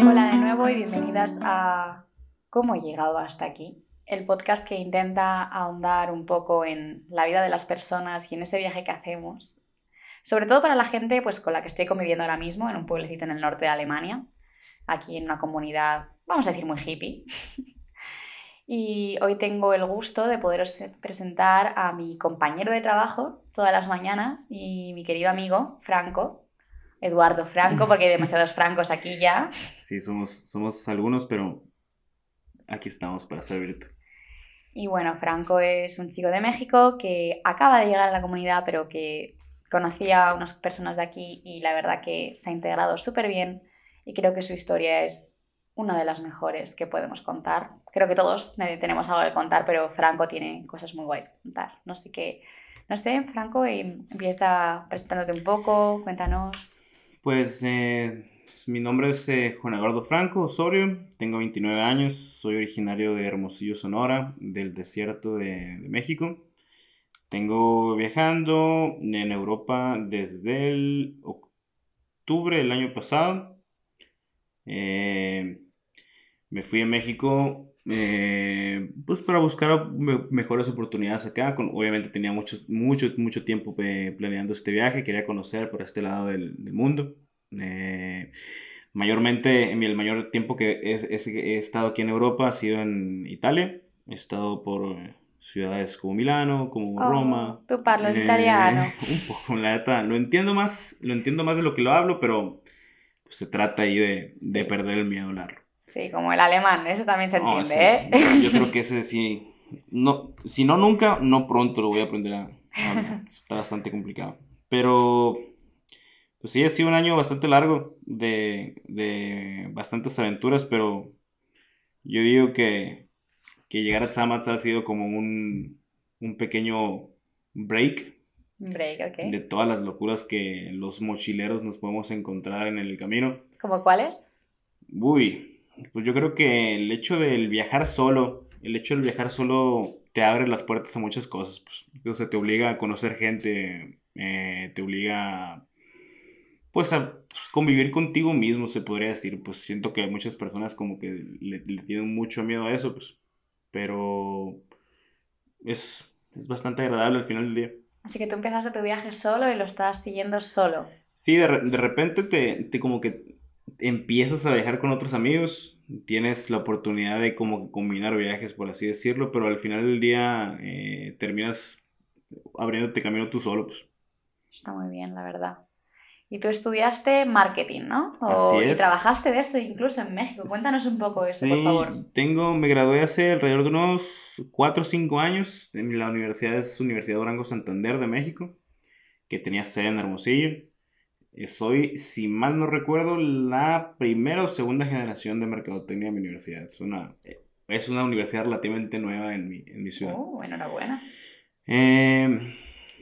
Hola de nuevo y bienvenidas a ¿Cómo he llegado hasta aquí? El podcast que intenta ahondar un poco en la vida de las personas y en ese viaje que hacemos. Sobre todo para la gente pues, con la que estoy conviviendo ahora mismo en un pueblecito en el norte de Alemania, aquí en una comunidad, vamos a decir, muy hippie. y hoy tengo el gusto de poderos presentar a mi compañero de trabajo todas las mañanas y mi querido amigo Franco, Eduardo Franco, porque hay demasiados francos aquí ya. Sí, somos, somos algunos, pero aquí estamos para servirte. Y bueno, Franco es un chico de México que acaba de llegar a la comunidad, pero que conocía a unas personas de aquí y la verdad que se ha integrado súper bien y creo que su historia es una de las mejores que podemos contar. Creo que todos tenemos algo que contar, pero Franco tiene cosas muy guays que contar. No sé qué, no sé, Franco, empieza presentándote un poco, cuéntanos. Pues eh, mi nombre es eh, Juan Eduardo Franco Osorio, tengo 29 años, soy originario de Hermosillo, Sonora, del desierto de, México. Tengo viajando en Europa desde octubre del año pasado. Eh, me fui a México eh, pues para buscar mejores oportunidades acá. obviamente tenía mucho, mucho, mucho tiempo planeando este viaje, quería conocer por este lado del, del mundo. Eh, mayormente, el mayor tiempo que he, he, estado aquí en Europa ha sido en Italia. He estado por ciudades como Milano, como oh, Roma. Tú parlo eh, italiano. Un poco, la neta. Lo entiendo más, lo entiendo más de lo que lo hablo, pero pues, se trata ahí de, de, perder el miedo a hablarlo. Sí, como el alemán, eso también se entiende, ¿eh? Yo creo que ese sí. No, si no nunca, no pronto lo voy a aprender a. Está bastante complicado. Pero pues sí, ha sido un año bastante largo de, de bastantes aventuras, pero yo digo que, que llegar a Tzamatz ha sido como un, un pequeño break. Break, ok. De todas las locuras que los mochileros nos podemos encontrar en el camino. ¿Como cuáles? Uy, pues yo creo que el hecho del viajar solo, el hecho del viajar solo te abre las puertas a muchas cosas. Pues. O sea, te obliga a conocer gente, eh, te obliga a pues a pues, convivir contigo mismo, se podría decir. Pues siento que muchas personas como que le, tienen mucho miedo a eso, pues. Pero es, es, bastante agradable al final del día. Así que tú empezaste tu viaje solo y lo estás siguiendo solo. Sí, de, de repente te, te, como que empiezas a viajar con otros amigos, tienes la oportunidad de como combinar viajes, por así decirlo, pero al final del día eh, terminas abriéndote camino tú solo. Pues. Está muy bien, la verdad. Y tú estudiaste marketing, ¿no? Así es. Y trabajaste de eso incluso en México. Cuéntanos un poco eso, por favor. Tengo, me gradué hace alrededor de unos 4 o 5 años en la universidad, es Universidad Durango Santander de México, que tenía sede en Hermosillo. Soy, si mal no recuerdo, la primera o segunda generación de mercadotecnia de mi universidad. Es una, es una universidad relativamente nueva en mi, en mi ciudad. Oh, enhorabuena. Eh,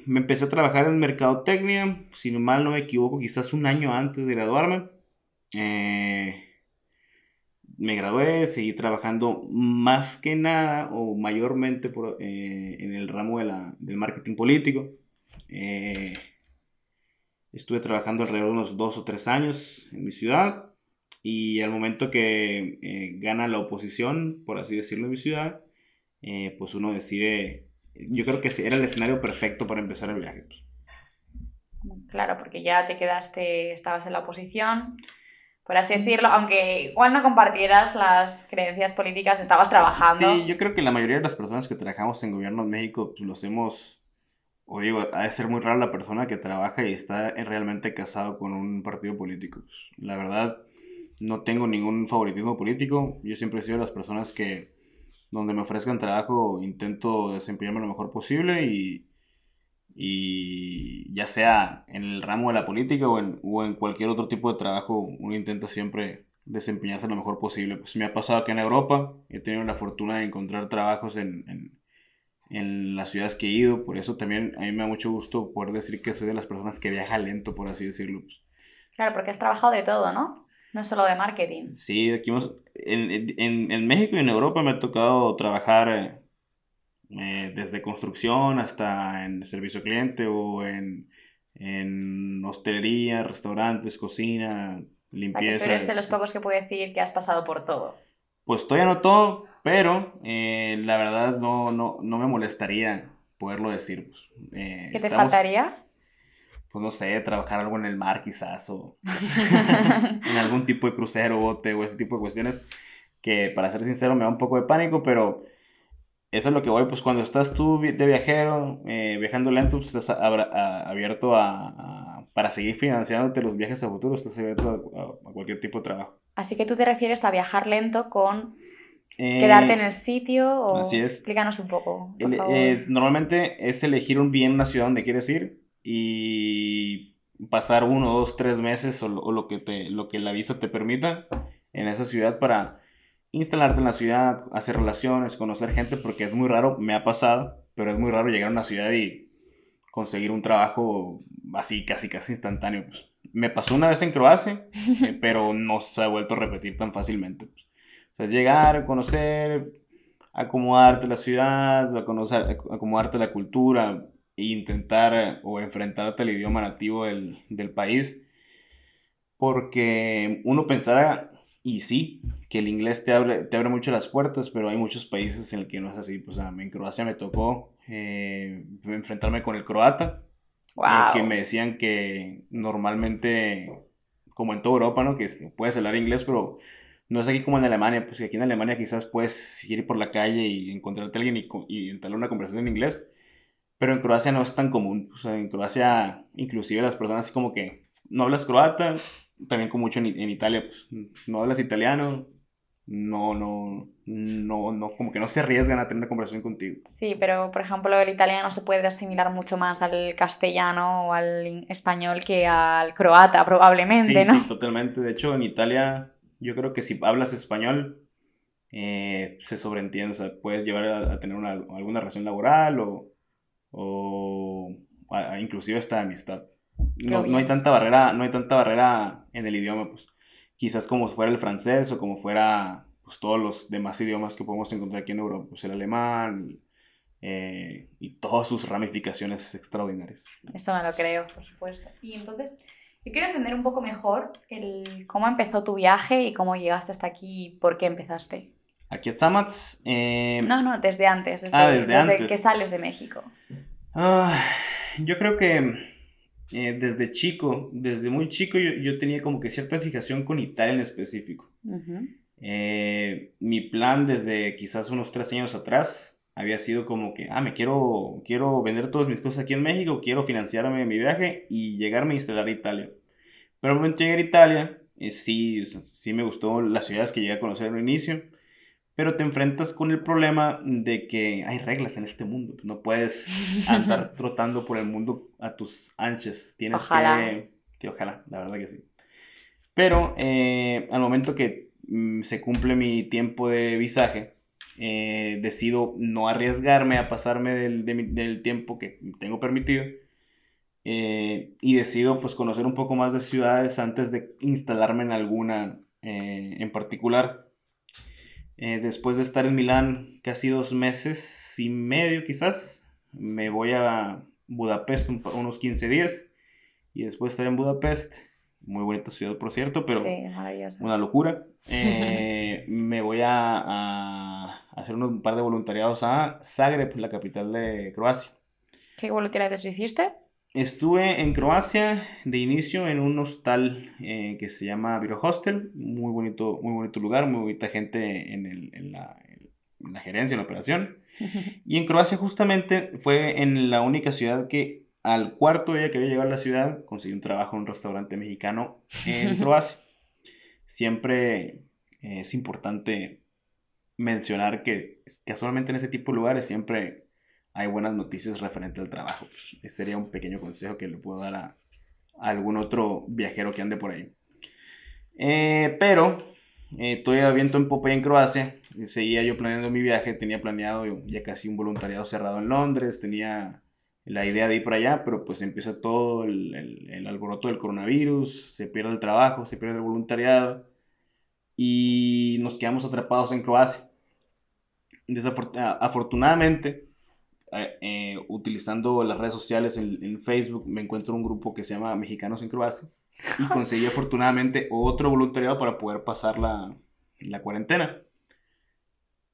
me empecé a trabajar en mercadotecnia, si mal no me equivoco, quizás un año antes de graduarme. Eh, me gradué, seguí trabajando más que nada o mayormente eh, en el ramo de la, del marketing político. Eh, estuve trabajando alrededor de unos dos o tres años en mi ciudad y al momento que gana la oposición, por así decirlo, en mi ciudad, pues uno decide yo creo que era el escenario perfecto para empezar el viaje. Claro, porque ya te quedaste, estabas en la oposición, por así decirlo, aunque igual no compartieras las creencias políticas, estabas trabajando. Sí, yo creo que la mayoría de las personas que trabajamos en gobierno en México, pues lo hacemos, o digo, ha de ser muy rara la persona que trabaja y está realmente casado con un partido político. La verdad, no tengo ningún favoritismo político, yo siempre he sido de las personas que donde me ofrezcan trabajo intento desempeñarme lo mejor posible y, y ya sea en el ramo de la política o en, o en cualquier otro tipo de trabajo, uno intenta siempre desempeñarse lo mejor posible. Pues me ha pasado que en Europa he tenido la fortuna de encontrar trabajos en, en, en, las ciudades que he ido, por eso también a mí me da mucho gusto poder decir que soy de las personas que viaja lento, por así decirlo. Claro, porque has trabajado de todo, ¿no? No solo de marketing. Sí, aquí en, en, México y en Europa me ha tocado trabajar eh, desde construcción hasta en servicio cliente o en, en hostelería, restaurantes, cocina, limpieza. O sea, que tú eres de los pocos que puede decir que has pasado por todo. Pues todavía no todo, pero eh, la verdad no, no, no, me molestaría poderlo decir. Pues, eh, ¿Qué te faltaría? Pues no sé, trabajar algo en el mar quizás, o en algún tipo de crucero, bote, o ese tipo de cuestiones que para ser sincero me da un poco de pánico, pero eso es lo que voy, pues cuando estás tú de viajero, eh, viajando lento, pues estás abierto a, para seguir financiándote los viajes a futuro, estás abierto a, cualquier tipo de trabajo. Así que tú te refieres a viajar lento con eh, quedarte en el sitio o así es. explícanos un poco. Por favor. Eh, normalmente es elegir un bien una ciudad donde quieres ir y pasar uno, dos, tres meses o, o lo, que te, lo que la visa te permita en esa ciudad para instalarte en la ciudad, hacer relaciones, conocer gente, porque es muy raro, me ha pasado, pero es muy raro llegar a una ciudad y conseguir un trabajo así, casi, casi instantáneo. Pues. Me pasó una vez en Croacia, eh, pero no se ha vuelto a repetir tan fácilmente. Pues. O sea, llegar, conocer, acomodarte la ciudad, a conocer, acomodarte la cultura e intentar o enfrentarte al idioma nativo del, del país. Porque uno pensará, y sí, que el inglés te abre, te abre mucho las puertas, pero hay muchos países en el que no es así. Pues en Croacia me tocó eh, enfrentarme con el croata, eh, que me decían que normalmente, como en toda Europa, ¿no? Que puedes hablar inglés, pero no es aquí como en Alemania, pues aquí en Alemania quizás puedes ir por la calle y encontrarte a alguien y, y entablar una conversación en inglés, pero en Croacia no es tan común. O sea, en Croacia, inclusive las personas como que no hablas croata, también como mucho en, en Italia, pues no hablas italiano, no, no, no, no, como que no se arriesgan a tener una conversación contigo. Sí, pero por ejemplo el italiano se puede asimilar mucho más al castellano o al español que al croata probablemente, ¿no? Sí, totalmente. De hecho, en Italia yo creo que si hablas español eh, se sobreentiende, o sea, puedes llevar a, tener una, alguna relación laboral o, o inclusive hasta amistad. No, no, hay tanta barrera, no hay tanta barrera en el idioma, pues quizás como fuera el francés o como fuera pues, todos los demás idiomas que podemos encontrar aquí en Europa, pues el alemán eh, y todas sus ramificaciones extraordinarias. Eso me lo creo, por supuesto. Y entonces, yo quiero entender un poco mejor el, cómo empezó tu viaje y cómo llegaste hasta aquí y por qué empezaste. Aquí en Samats. Eh, no, no, desde antes, desde, ah, desde, que sales de México. Ah, yo creo que eh, desde chico, desde muy chico, yo, tenía como que cierta fijación con Italia en específico. Eh, mi plan desde quizás unos tres años atrás había sido como que, ah, me quiero, quiero vender todas mis cosas aquí en México, quiero financiarme mi viaje y llegarme a instalar a Italia. Pero al momento de llegar a Italia, eh, sí, sí me gustó las ciudades que llegué a conocer al inicio pero te enfrentas con el problema de que hay reglas en este mundo. No puedes andar trotando por el mundo a tus anchas. Tienes que, que, ojalá, la verdad que sí. Pero eh, al momento que mm, se cumple mi tiempo de visaje, eh, decido no arriesgarme a pasarme del, del tiempo que tengo permitido. Eh, y decido pues conocer un poco más de ciudades antes de instalarme en alguna en particular eh, después de estar en Milán casi dos meses y medio quizás, me voy a Budapest unos 15 días y después de estar en Budapest, muy bonita ciudad por cierto, pero una locura, eh, me voy a, a, hacer un par de voluntariados a Zagreb, la capital de Croacia. ¿Qué voluntariados hiciste? Estuve en Croacia de inicio en un hostal eh, que se llama Viro Hostel, muy bonito, muy bonito lugar, muy bonita gente en, el, en, la, en, la, gerencia, en la operación. Y en Croacia justamente fue en la única ciudad que al cuarto día que había llegado a la ciudad conseguí un trabajo en un restaurante mexicano en Croacia. Siempre eh, es importante mencionar que casualmente en ese tipo de lugares siempre hay buenas noticias referente al trabajo. Pues, ese sería un pequeño consejo que le puedo dar a, algún otro viajero que ande por ahí. Eh, pero eh, todavía viento en popa en Croacia. Seguía yo planeando mi viaje. Tenía planeado ya casi un voluntariado cerrado en Londres. Tenía la idea de ir por allá, pero pues empieza todo el, el alboroto del coronavirus. Se pierde el trabajo, se pierde el voluntariado. Y nos quedamos atrapados en Croacia. Desafortunadamente, eh, eh, utilizando las redes sociales en, en, Facebook, me encuentro un grupo que se llama Mexicanos en Croacia y conseguí afortunadamente otro voluntariado para poder pasar la, la cuarentena.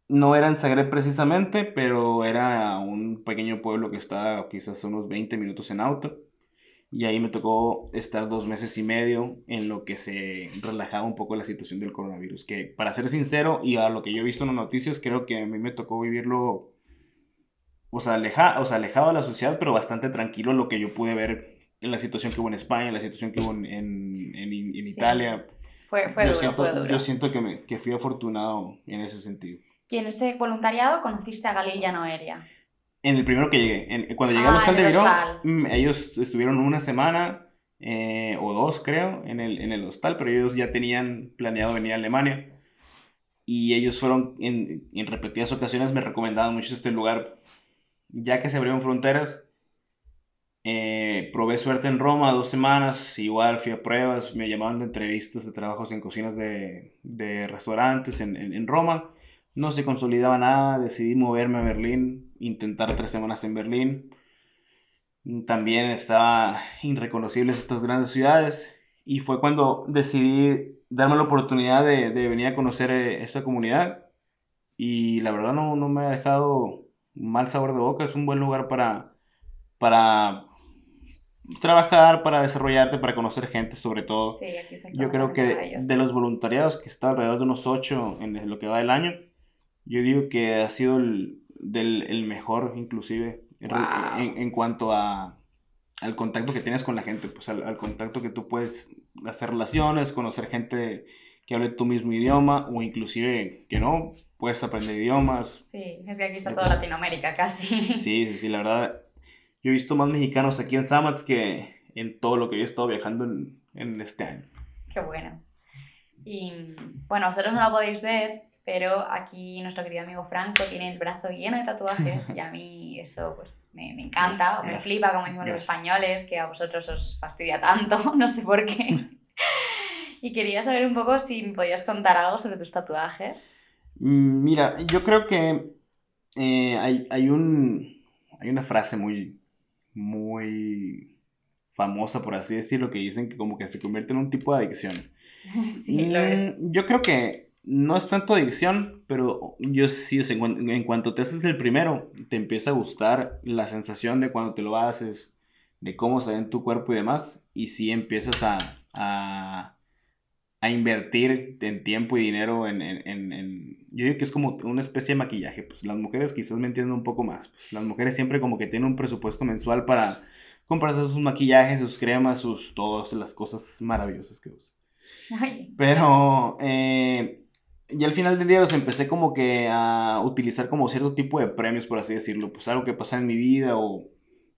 No era en Zagreb precisamente, pero era un pequeño pueblo que está quizás unos 20 minutos en auto. Y ahí me tocó estar dos meses y medio en lo que se relajaba un poco la situación del coronavirus. Que para ser sincero, y a lo que yo he visto en las noticias, creo que a mí me tocó vivirlo, o sea, aleja, o sea alejado de la sociedad, pero bastante tranquilo lo que yo pude ver en la situación que hubo en España, en la situación que hubo en, en, en, Italia. Fue, fue, yo duro, siento, fue duro. Yo siento que, me, que fui afortunado en ese sentido. ¿Y en ese voluntariado conociste a Galil y a Noelia? En el primero que llegué. En, cuando llegué Ah, al hostal de el Virón, mm, ellos estuvieron una semana eh, o dos, creo, en el, en el hostal, pero ellos ya tenían planeado venir a Alemania. Y ellos fueron, en, en repetidas ocasiones, me recomendaban mucho este lugar. Ya que se abrieron fronteras, eh, probé suerte en Roma dos semanas, igual fui a pruebas, me llamaban de entrevistas de trabajos en cocinas de, de restaurantes en, en, en Roma. No se consolidaba nada, decidí moverme a Berlín, intentar tres semanas en Berlín. También estaba irreconocibles estas grandes ciudades y fue cuando decidí darme la oportunidad de, de venir a conocer eh, esta comunidad y la verdad no, no me ha dejado mal sabor de boca, es un buen lugar para, para trabajar, para desarrollarte, para conocer gente sobre todo. Sí, aquí se Yo creo que de los voluntariados que está alrededor de unos 8 en lo que va del año, yo digo que ha sido el, del, el mejor inclusive en, Wow. en, en cuanto a al contacto que tienes con la gente, pues al, al, contacto que tú puedes hacer relaciones, conocer gente que hable tu mismo idioma o inclusive que no, puedes aprender idiomas. Sí, es que aquí está toda Latinoamérica casi. Sí, sí, sí, la verdad, yo he visto más mexicanos aquí en Samats que en todo lo que yo he estado viajando en, en este año. Qué bueno. Y bueno, vosotros no lo podéis ver, pero aquí nuestro querido amigo Franco tiene el brazo lleno de tatuajes y a mí eso pues me, me encanta, o me Yes. flipa como decimos los Yes. españoles, que a vosotros os fastidia tanto, no sé por qué. Y quería saber un poco si me podías contar algo sobre tus tatuajes. Mm, Mira, yo creo que eh, hay, hay, un, hay una frase muy, muy famosa, por así decirlo, que dicen que como que se convierte en un tipo de adicción. sí, lo es. Mm, Yo creo que no es tanto adicción, pero yo sí, en, cuan- en cuanto te haces el primero, te empieza a gustar la sensación de cuando te lo haces, de cómo se ve en tu cuerpo y demás, y sí empiezas a, a, a invertir en tiempo y dinero en, en, en- en- Yo digo que es como una especie de maquillaje, pues las mujeres quizás me entienden un poco más, pues, las mujeres siempre como que tienen un presupuesto mensual para comprarse sus maquillajes, sus cremas, sus todas las cosas maravillosas que usan. Pero eh, y al final del día los empecé como que a utilizar como cierto tipo de premios, por así decirlo. Pues algo que pasaba en mi vida o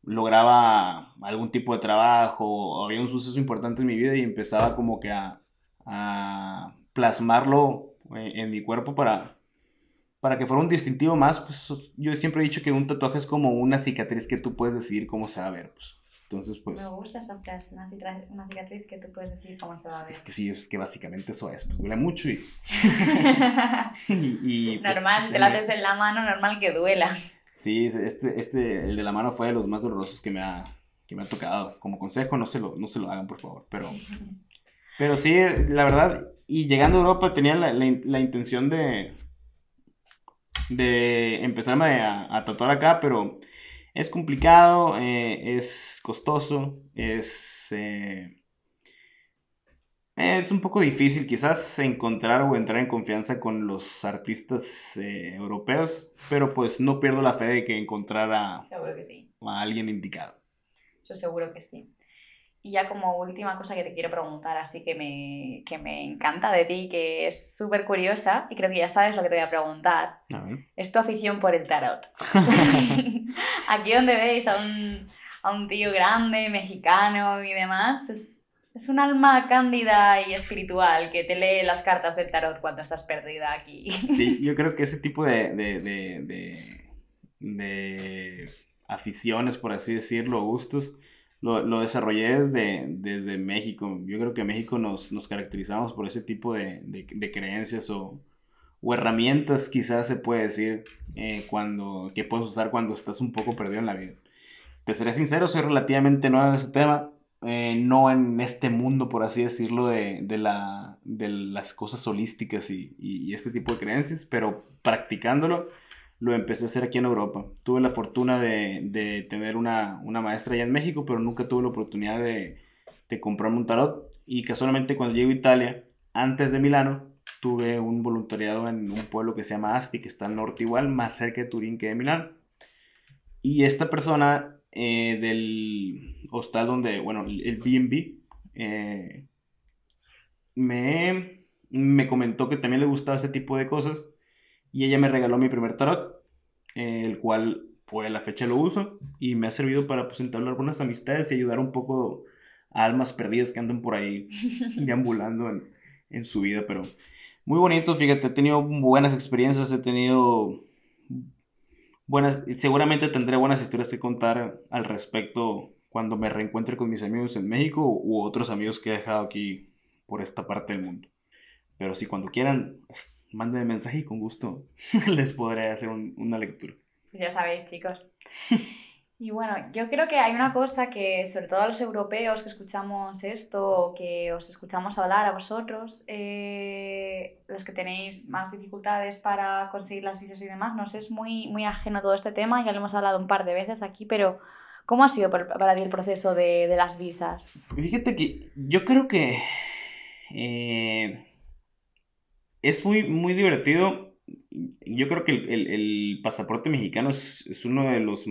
lograba algún tipo de trabajo o había un suceso importante en mi vida y empezaba como que a, plasmarlo en, en mi cuerpo para, para que fuera un distintivo más. Pues yo siempre he dicho que un tatuaje es como una cicatriz que tú puedes decidir cómo se va a ver. Pues. Entonces, pues... me gusta esa frase, una cicatriz, una cicatriz que tú puedes decir cómo se va a ver. Es que sí, es que básicamente eso es, pues duele mucho y... y, y, pues, normal, sí, te la haces en la mano, normal que duela. Sí, este, este, el de la mano fue de los más dolorosos que me ha, que me ha tocado. Como consejo, no se lo, no se lo hagan, por favor. Pero, pero sí, la verdad, y llegando a Europa tenía la, la, la intención de, de empezarme a, a, tatuar acá, pero es complicado, eh, es costoso, es... Eh, es un poco difícil quizás encontrar o entrar en confianza con los artistas eh, europeos, pero pues no pierdo la fe de que encontrar a, Seguro que sí. a alguien indicado. Yo seguro que sí. Y ya como última cosa que te quiero preguntar, así que me, que me encanta de ti, que es súper curiosa, y creo que ya sabes lo que te voy a preguntar, A ver. es tu afición por el tarot. Aquí donde veis a un, a un tío grande, mexicano y demás, es, es un alma cándida y espiritual que te lee las cartas del tarot cuando estás perdida aquí. Sí, yo creo que ese tipo de, de, de, de, de aficiones, por así decirlo, gustos, lo, lo desarrollé desde, desde México. Yo creo que en México nos, nos caracterizamos por ese tipo de, de, creencias o, o herramientas quizás se puede decir eh, cuando, que puedes usar cuando estás un poco perdido en la vida. Te seré sincero, soy relativamente nuevo en ese tema, eh, no en este mundo, por así decirlo, de, de, la, de las cosas holísticas y, y, este tipo de creencias, pero practicándolo lo empecé a hacer aquí en Europa. Tuve la fortuna de, de tener una, una, maestra allá en México, pero nunca tuve la oportunidad de, de comprarme un tarot. Y casualmente cuando llego a Italia, antes de Milano, tuve un voluntariado en un pueblo que se llama Asti, que está al norte igual, más cerca de Turín que de Milano. Y esta persona eh, del hostal donde, bueno, el BB, eh, me, me comentó que también le gustaba ese tipo de cosas y ella me regaló mi primer tarot, eh, el cual fue a la fecha lo uso y me ha servido para pues entablar algunas amistades y ayudar un poco a almas perdidas que andan por ahí deambulando en, en su vida, pero muy bonito, fíjate, he tenido buenas experiencias, he tenido buenas, seguramente tendré buenas historias que contar al respecto cuando me reencuentre con mis amigos en México u otros amigos que he dejado aquí por esta parte del mundo. Pero si cuando quieran, pues, manden mensaje y con gusto les podré hacer una lectura. Ya sabéis, chicos. Y bueno, yo creo que hay una cosa que, sobre todo a los europeos que escuchamos esto o que os escuchamos hablar a vosotros, eh, los que tenéis más dificultades para conseguir las visas y demás, nos es muy, muy ajeno todo este tema, ya lo hemos hablado un par de veces aquí, pero ¿cómo ha sido para ti el proceso de, de las visas? Fíjate que yo creo que eh, es muy, muy divertido. Yo creo que el, el, el pasaporte mexicano es, es uno de los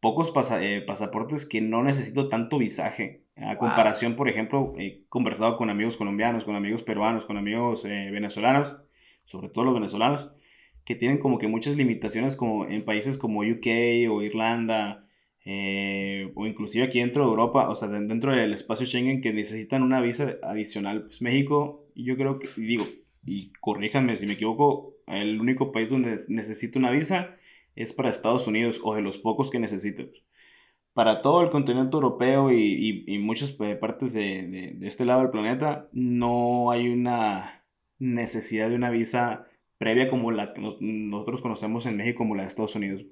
pocos eh, pasaportes que no necesito tanto visaje. A comparación, por ejemplo, he conversado con amigos colombianos, con amigos peruanos, con amigos eh, venezolanos, sobre todo los venezolanos, que tienen como que muchas limitaciones como en países como UK o Irlanda, eh, o inclusive aquí dentro de Europa, o sea, dentro del espacio Schengen, que necesitan una visa adicional. Pues México, yo creo que, digo, y corríjanme si me equivoco, el único país donde necesito una visa es para Estados Unidos o de los pocos que necesito. Para todo el continente europeo y, y, muchas partes de, de, este lado del planeta, no hay una necesidad de una visa previa como la que nosotros conocemos en México, como la de Estados Unidos.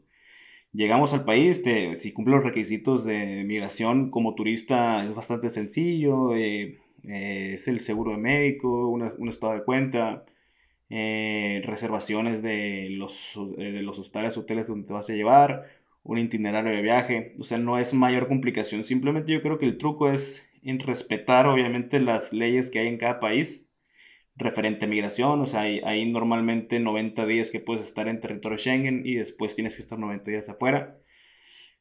Llegamos al país, si cumple los requisitos de migración como turista es bastante sencillo, eh, eh, es el seguro de médico, un estado de cuenta, eh, reservaciones de los, eh, de los hostales, hoteles donde te vas a llevar, un itinerario de viaje, o sea, no es mayor complicación, simplemente yo creo que el truco es en respetar obviamente las leyes que hay en cada país referente a migración, o sea, hay, normalmente 90 días que puedes estar en territorio Schengen y después tienes que estar 90 días afuera.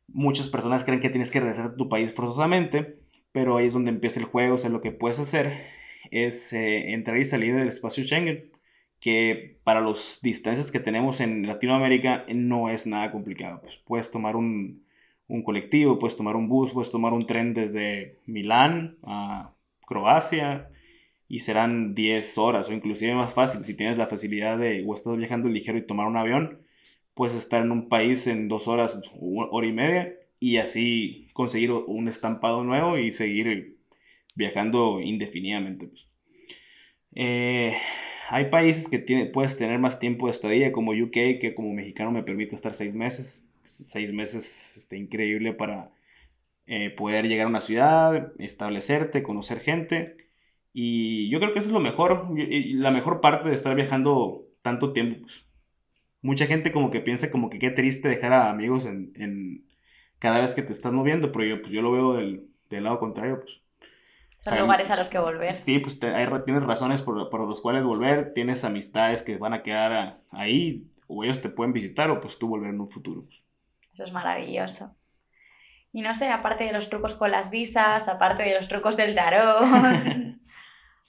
Muchas personas creen que tienes que regresar a tu país forzosamente, pero ahí es donde empieza el juego, o sea, lo que puedes hacer es eh, entrar y salir del espacio Schengen que para las distancias que tenemos en Latinoamérica no es nada complicado. Pues puedes tomar un, un colectivo, puedes tomar un bus, puedes tomar un tren desde Milán a Croacia y serán 10 horas o inclusive más fácil si tienes la facilidad de o estás viajando ligero y tomar un avión, puedes estar en un país en dos horas, hora y media y así conseguir un estampado nuevo y seguir viajando indefinidamente. Pues. Eh, hay países que tiene, puedes tener más tiempo de estadía, como UK, que como mexicano me permite estar seis meses. Seis meses este, increíble para eh, poder llegar a una ciudad, establecerte, conocer gente. Y yo creo que eso es lo mejor, la mejor parte de estar viajando tanto tiempo. Pues. Mucha gente como que piensa como que qué triste dejar a amigos en cada vez que te estás moviendo, pero yo, pues yo lo veo del, del lado contrario, pues son lugares a los que volver. Sí, pues tienes razones por, por, los cuales volver, tienes amistades que van a quedar ahí, o ellos te pueden visitar, o pues tú volver en un futuro. Eso es maravilloso. Y no sé, aparte de los trucos con las visas, aparte de los trucos del tarot,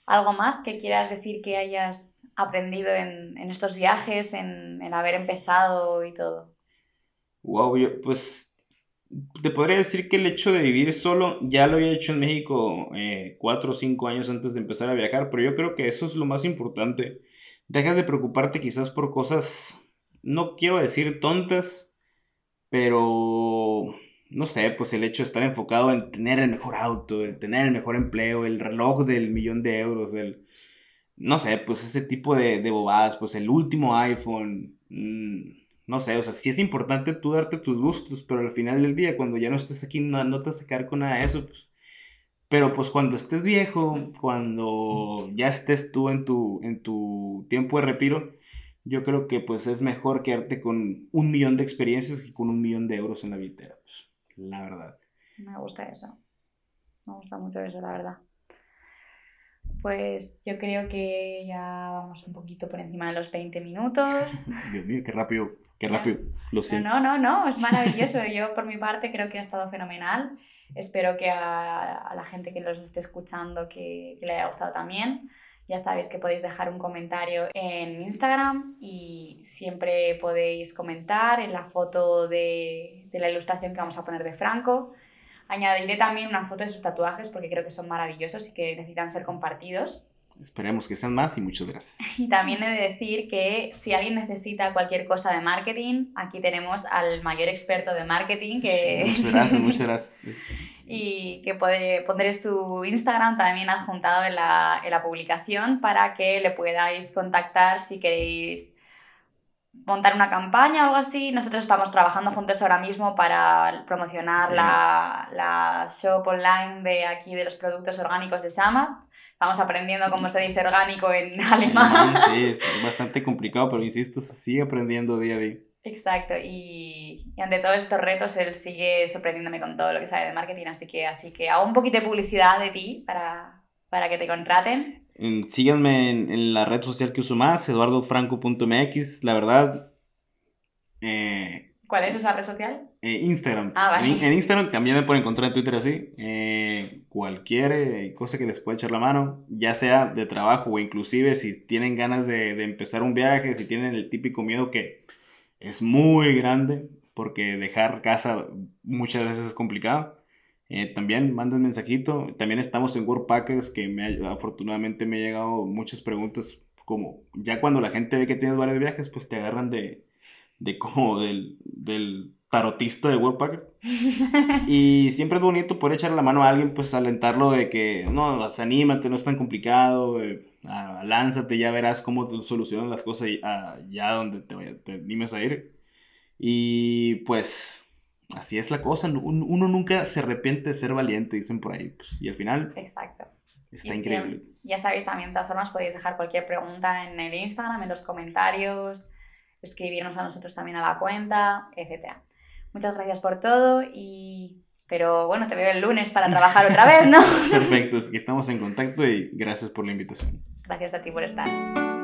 ¿algo más que quieras decir que hayas aprendido en, en estos viajes, en, en haber empezado y todo? Wow, yo, pues te podría decir que el hecho de vivir solo ya lo había hecho en México eh, cuatro o cinco años antes de empezar a viajar, pero yo creo que eso es lo más importante. Dejas de preocuparte quizás por cosas, no quiero decir tontas, pero no sé, pues el hecho de estar enfocado en tener el mejor auto, el tener el mejor empleo, el reloj del millón de euros, el no sé, pues ese tipo de, bobadas, pues el último iPhone, mm, no sé, o sea, sí es importante tú darte tus gustos, pero al final del día, cuando ya no estés aquí, no, no te vas a sacar con nada de eso, pues. Pero pues cuando estés viejo, cuando ya estés tú en tu, en tu tiempo de retiro, yo creo que pues es mejor quedarte con un millón de experiencias que con un millón de euros en la billetera, pues, la verdad. Me gusta eso. Me gusta mucho eso, la verdad. Pues yo creo que ya vamos un poquito por encima de los 20 minutos. Dios mío, qué rápido, qué rápido. Lo siento. No, no, no, es maravilloso. Yo por mi parte creo que ha estado fenomenal. Espero que a, a la gente que los esté escuchando que, que le haya gustado también. Ya sabéis que podéis dejar un comentario en Instagram y siempre podéis comentar en la foto de, de la ilustración que vamos a poner de Franco. Añadiré también una foto de sus tatuajes porque creo que son maravillosos y que necesitan ser compartidos. Esperemos que sean más y muchas gracias. Y también he de decir que si alguien necesita cualquier cosa de marketing, aquí tenemos al mayor experto de marketing que... Muchas gracias, muchas gracias. y que puede, pondré su Instagram también adjuntado en la, en la publicación para que le podáis contactar si queréis montar una campaña o algo así. Nosotros estamos trabajando juntos ahora mismo para promocionar Sí. la, la shop online de aquí de los productos orgánicos de Samat. Estamos aprendiendo cómo se dice orgánico en alemán. Sí, es bastante complicado, pero insisto, se sigue aprendiendo día a día. Exacto, y, y ante todos estos retos él sigue sorprendiéndome con todo lo que sabe de marketing, así que, así que hago un poquito de publicidad de ti para, para que te contraten. Síganme en, en la red social que uso más, eduardofranco.mx, la verdad. Eh, ¿Cuál es esa red social? eh, Instagram. Ah, vale. en, en Instagram también me pueden encontrar en Twitter así. eh, cualquier eh, cosa que les pueda echar la mano, ya sea de trabajo o inclusive si tienen ganas de, de empezar un viaje, si tienen el típico miedo que es muy grande, porque dejar casa muchas veces es complicado. Eh, también manden mensajito. También estamos en Worldpackers, que me ha- afortunadamente me han llegado muchas preguntas. Como ya cuando la gente ve que tienes varios viajes, pues te agarran de, de como del, del tarotista de Worldpacker. Y siempre es bonito poder echarle la mano a alguien, pues alentarlo de que no, pues, anímate, no es tan complicado, eh, ah, lánzate, ya verás cómo te solucionan las cosas y- allá donde te, te animes a ir. Y pues así es la cosa, uno nunca se arrepiente de ser valiente, dicen por ahí. pues, y al final Exacto. está Y increíble. ya sabéis también, de todas formas, podéis dejar cualquier pregunta en el Instagram, en los comentarios, escribirnos a nosotros también a la cuenta, etc. Muchas gracias por todo y espero, bueno, te veo el lunes para trabajar otra vez, ¿no? Perfecto, es que estamos en contacto y gracias por la invitación. Gracias a ti por estar.